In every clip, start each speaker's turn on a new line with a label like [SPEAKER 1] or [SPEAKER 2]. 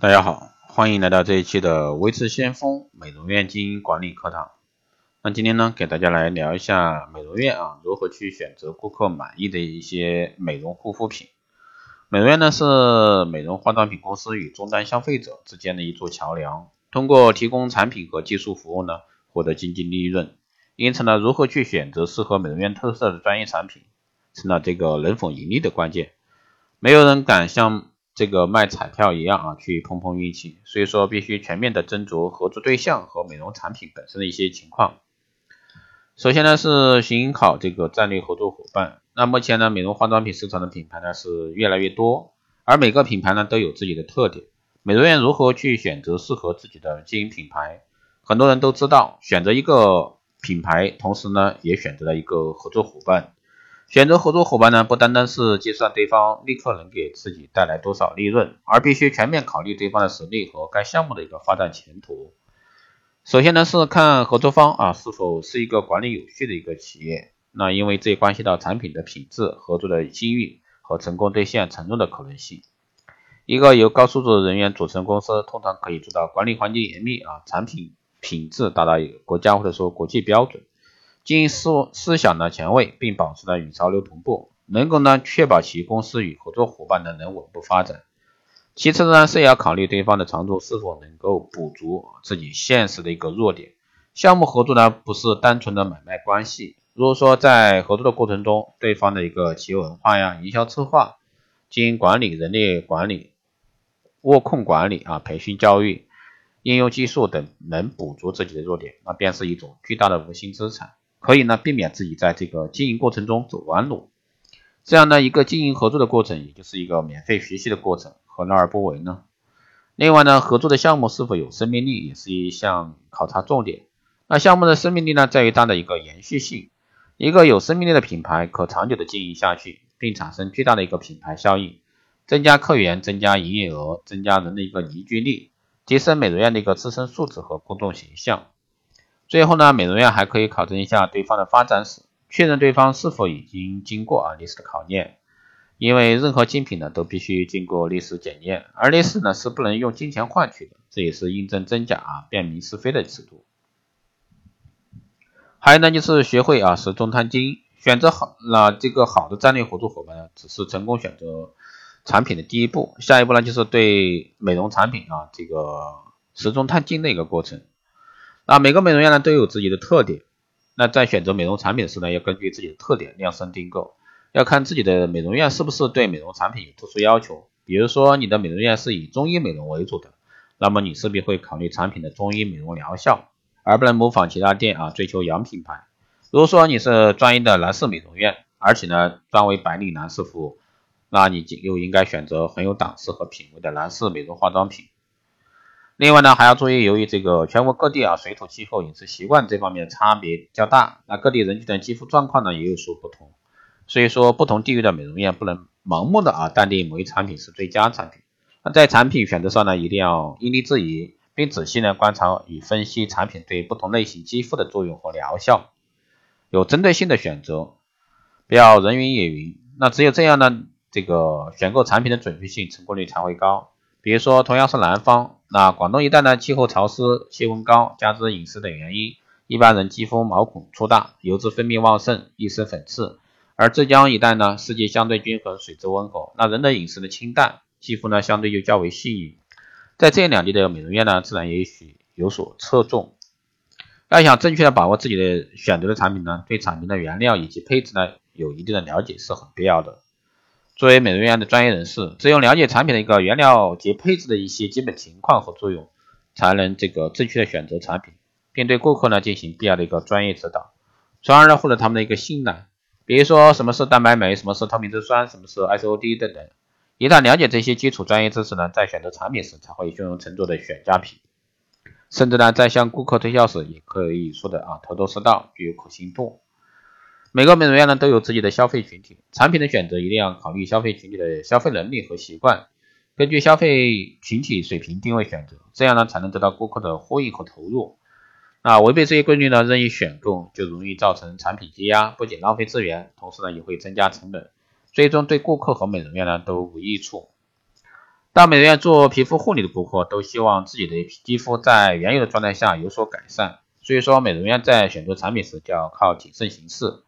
[SPEAKER 1] 大家好，欢迎来到这一期的维持先锋美容院经营管理课堂。那今天呢，给大家来聊一下美容院啊，如何去选择顾客满意的一些美容护肤品。美容院呢是美容化妆品公司与终端消费者之间的一座桥梁，通过提供产品和技术服务呢，获得经济利润。因此呢，如何去选择适合美容院特色的专业产品，成了这个能否盈利的关键。没有人敢像这个卖彩票一样啊，去碰碰运气，所以说必须全面的斟酌合作对象和美容产品本身的一些情况。首先呢是寻考这个战略合作伙伴。那目前呢美容化妆品市场的品牌呢是越来越多，而每个品牌呢都有自己的特点。美容院如何去选择适合自己的经营品牌？很多人都知道，选择一个品牌，同时呢也选择了一个合作伙伴。选择合作伙伴呢，不单单是计算对方立刻能给自己带来多少利润，而必须全面考虑对方的实力和该项目的一个发展前途。首先呢，是看合作方啊是否是一个管理有序的一个企业，那因为这关系到产品的品质、合作的机遇和成功兑现承诺的可能性。一个由高素质人员组成公司，通常可以做到管理环境严密啊，产品品质达到国家或者说国际标准。经营思思想的前卫，并保持了与潮流同步，能够呢确保其公司与合作伙伴呢能稳步发展。其次呢是要考虑对方的长处是否能够补足自己现实的一个弱点。项目合作呢不是单纯的买卖关系，如果说在合作的过程中，对方的一个企业文化呀、营销策划、经营管理、人力管理、握控管理啊、培训教育、应用技术等能补足自己的弱点，那便是一种巨大的无形资产。可以呢，避免自己在这个经营过程中走弯路，这样呢一个经营合作的过程，也就是一个免费学习的过程，何乐而不为呢？另外呢，合作的项目是否有生命力，也是一项考察重点。那项目的生命力呢，在于它的一个延续性。一个有生命力的品牌，可长久的经营下去，并产生巨大的一个品牌效应，增加客源，增加营业额，增加人的一个凝聚力，提升美容院的一个自身素质和公众形象。最后呢，美容院还可以考证一下对方的发展史，确认对方是否已经经过啊历史的考验。因为任何精品呢都必须经过历史检验，而历史呢是不能用金钱换取的，这也是印证真假啊、辨明是非的尺度。还有呢，就是学会啊识中探精，选择好那这个好的战略合作伙伴呢，只是成功选择产品的第一步，下一步呢就是对美容产品啊这个识中探精的一个过程。那每个美容院呢都有自己的特点，那在选择美容产品时呢，要根据自己的特点量身订购，要看自己的美容院是不是对美容产品有特殊要求。比如说你的美容院是以中医美容为主的，那么你势必会考虑产品的中医美容疗效，而不能模仿其他店啊追求洋品牌。如果说你是专业的男士美容院，而且呢专为白领男士服务，那你就又应该选择很有档次和品味的男士美容化妆品。另外呢，还要注意，由于这个全国各地啊水土气候、饮食习惯这方面差别较大，那各地人群的肌肤状况呢也有所不同，所以说不同地域的美容院不能盲目的啊断定某一产品是最佳产品。那在产品选择上呢，一定要因地制宜，并仔细呢观察与分析产品对不同类型肌肤的作用和疗效，有针对性的选择，不要人云亦云。那只有这样呢，这个选购产品的准确性、成功率才会高。比如说，同样是南方。那广东一带呢，气候潮湿，气温高，加之饮食等原因，一般人肌肤毛孔粗大，油脂分泌旺盛，易生粉刺。而浙江一带呢，四季相对均衡，水质温和，那人的饮食呢清淡，肌肤呢相对就较为细腻。在这两地的美容院呢，自然也许有所侧重。要想正确的把握自己的选择的产品呢，对产品的原料以及配置呢，有一定的了解是很必要的。作为美容院的专业人士，只有了解产品的一个原料及配置的一些基本情况和作用，才能这个正确的选择产品，并对顾客呢进行必要的一个专业指导，从而呢获得他们的一个信赖。比如说什么是蛋白酶，什么是透明质酸，什么是 SOD 等等。一旦了解这些基础专业知识呢，在选择产品时才会胸有成竹的选佳品，甚至呢在向顾客推销时也可以说的啊头头是道，具有可信度。每个美容院呢都有自己的消费群体，产品的选择一定要考虑消费群体的消费能力和习惯，根据消费群体水平定位选择，这样呢才能得到顾客的呼应和投入。那违背这些规律呢，任意选购就容易造成产品积压，不仅浪费资源，同时呢也会增加成本，最终对顾客和美容院呢都无益处。到美容院做皮肤护理的顾客都希望自己的肌肤在原有的状态下有所改善，所以说美容院在选择产品时就要靠谨慎行事，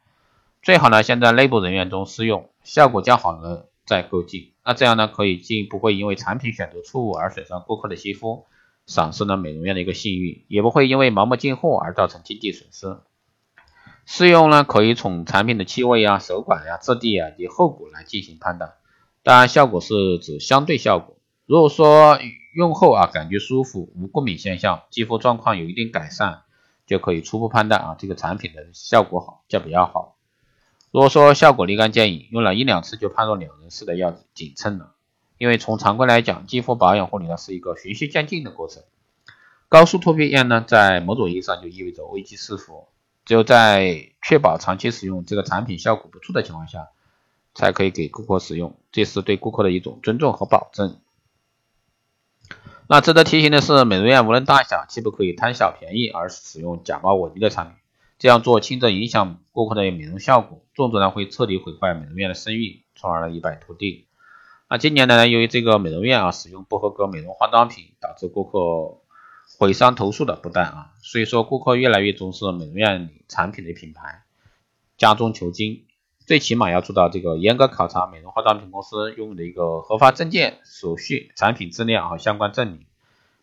[SPEAKER 1] 最好呢先在内部人员中试用，效果较好呢再购进。那这样呢可以既不会因为产品选择错误而损伤顾客的肌肤，丧失了美容院的一个信誉，也不会因为盲目进货而造成经济损失。试用呢可以从产品的气味啊、手感呀、质地啊及后果来进行判断。当然，效果是指相对效果。如果说用后啊感觉舒服，无过敏现象，肌肤状况有一定改善，就可以初步判断啊这个产品的效果好，就比较好。如果说效果立竿见影，用了一两次就判若两人似的，要谨慎了。因为从常规来讲，肌肤保养护理呢是一个循序渐进的过程。高速脱皮验呢，在某种意义上就意味着危机四伏。只有在确保长期使用这个产品效果不错的情况下。才可以给顾客使用，这是对顾客的一种尊重和保证。那值得提醒的是，美容院无论大小，既不可以贪小便宜而使用假冒伪劣的产品，这样做轻则影响顾客的美容效果，重则呢会彻底毁坏美容院的声誉，从而呢一败涂地。那近年来呢，由于这个美容院啊使用不合格美容化妆品，导致顾客毁伤投诉的不断啊，所以说顾客越来越重视美容院产品的品牌，加重求精。最起码要做到这个严格考察美容化妆品公司拥有的一个合法证件、手续、产品质量和相关证明，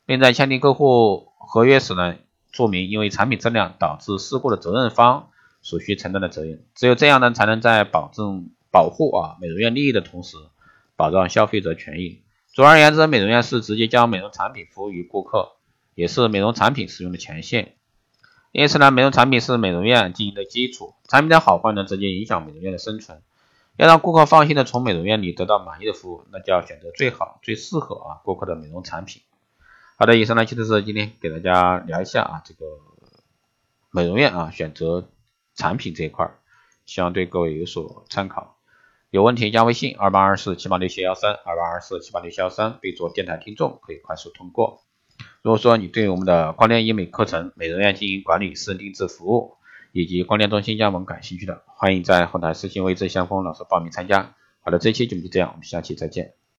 [SPEAKER 1] 并在签订客户合约时呢，注明因为产品质量导致事故的责任方所需承担的责任。只有这样呢，才能在保证保护啊美容院利益的同时，保障消费者权益。总而言之，美容院是直接将美容产品服务于顾客，也是美容产品使用的前线。因此呢，美容产品是美容院经营的基础，产品的好坏呢，直接影响美容院的生存。要让顾客放心的从美容院里得到满意的服务，那就要选择最好、最适合啊顾客的美容产品。好的，以上呢就是今天给大家聊一下啊这个美容院啊选择产品这一块，希望对各位有所参考。有问题加微信二八二四七八六七幺三二八二四七八六七幺三，备注电台听众，可以快速通过。如果说你对我们的光电医美课程、美容院经营管理、私人定制服务以及光电中心加盟感兴趣的，欢迎在后台私信位置相锋老师报名参加。好的，这期节目就这样，我们下期再见。